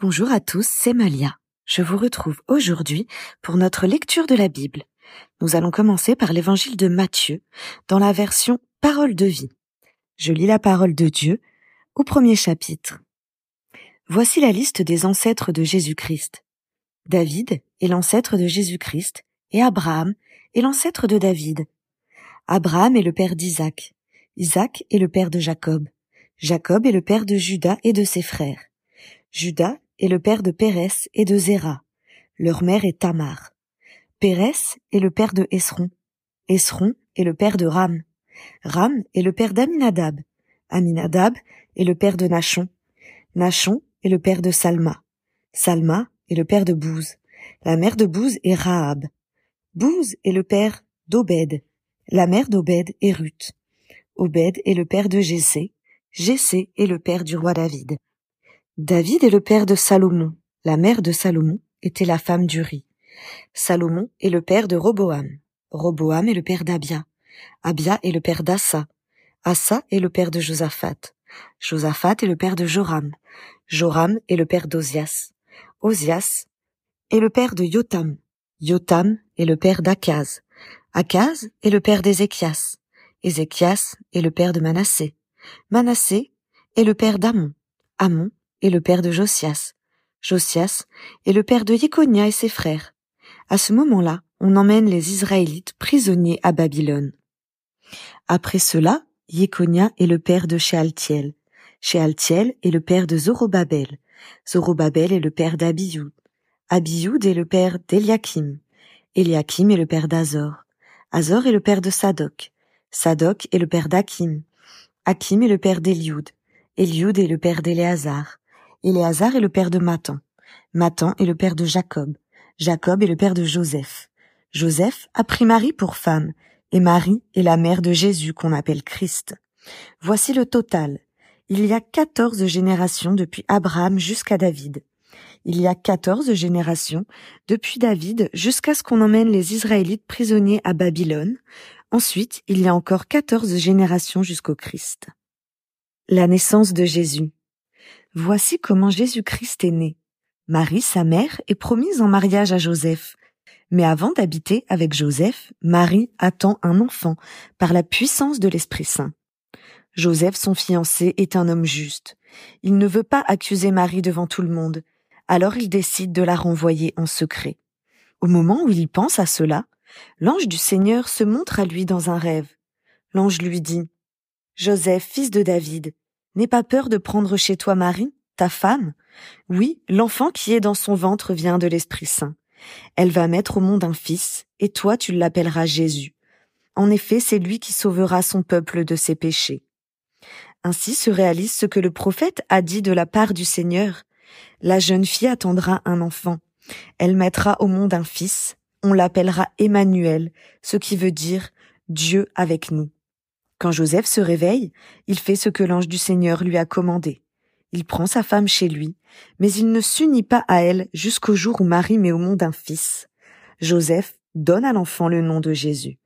Bonjour à tous, c'est Malia. Je vous retrouve aujourd'hui pour notre lecture de la Bible. Nous allons commencer par l'évangile de Matthieu dans la version Parole de vie. Je lis la parole de Dieu au premier chapitre. Voici la liste des ancêtres de Jésus-Christ. David est l'ancêtre de Jésus-Christ et Abraham est l'ancêtre de David. Abraham est le père d'Isaac. Isaac est le père de Jacob. Jacob est le père de Judas et de ses frères. Judas est le père de Pérès et de Zéra. Leur mère est Tamar. Pérès est le père de Esron. Esron est le père de Ram. Ram est le père d'Aminadab. Aminadab est le père de Nachon. Nachon est le père de Salma. Salma est le père de Bouze. La mère de Bouze est Rahab. Bouze est le père d'Obed. La mère d'Obed est Ruth. Obed est le père de Jessé. Jessé est le père du roi David. David est le père de Salomon. La mère de Salomon était la femme d'Uri. Salomon est le père de Roboam. Roboam est le père d'Abia. Abia est le père d'Assa. Assa est le père de Josaphat. Josaphat est le père de Joram. Joram est le père d'Ozias. Ozias est le père de Yotam. Yotam est le père d'Akaz. Akaz est le père d'Ézéchias. Ézéchias est le père de Manassé. Manassé est le père d'Amon. Amon est le père de Josias. Josias est le père de Yekonia et ses frères. À ce moment-là, on emmène les Israélites prisonniers à Babylone. Après cela, Yekonia est le père de Shealtiel. Shealtiel est le père de Zorobabel. Zorobabel est le père d'Abiyud. Abiyud est le père d'Eliakim. Eliakim est le père d'Azor. Azor est le père de Sadok. Sadok est le père d'Akim. Akim est le père d'Eliud. Eliud est le père d'Éléazar. Éléazar est le père de Matan. Matan est le père de Jacob. Jacob est le père de Joseph. Joseph a pris Marie pour femme, et Marie est la mère de Jésus qu'on appelle Christ. Voici le total. Il y a quatorze générations depuis Abraham jusqu'à David. Il y a quatorze générations depuis David jusqu'à ce qu'on emmène les Israélites prisonniers à Babylone. Ensuite, il y a encore quatorze générations jusqu'au Christ. La naissance de Jésus. Voici comment Jésus-Christ est né. Marie, sa mère, est promise en mariage à Joseph. Mais avant d'habiter avec Joseph, Marie attend un enfant par la puissance de l'Esprit Saint. Joseph, son fiancé, est un homme juste. Il ne veut pas accuser Marie devant tout le monde, alors il décide de la renvoyer en secret. Au moment où il pense à cela, l'ange du Seigneur se montre à lui dans un rêve. L'ange lui dit, Joseph, fils de David, n'aie pas peur de prendre chez toi Marie, ta femme. Oui, l'enfant qui est dans son ventre vient de l'Esprit Saint. Elle va mettre au monde un fils, et toi tu l'appelleras Jésus. En effet, c'est lui qui sauvera son peuple de ses péchés. Ainsi se réalise ce que le prophète a dit de la part du Seigneur. La jeune fille attendra un enfant. Elle mettra au monde un fils. On l'appellera Emmanuel, ce qui veut dire Dieu avec nous. Quand Joseph se réveille, il fait ce que l'ange du Seigneur lui a commandé. Il prend sa femme chez lui, mais il ne s'unit pas à elle jusqu'au jour où Marie met au monde un fils. Joseph donne à l'enfant le nom de Jésus.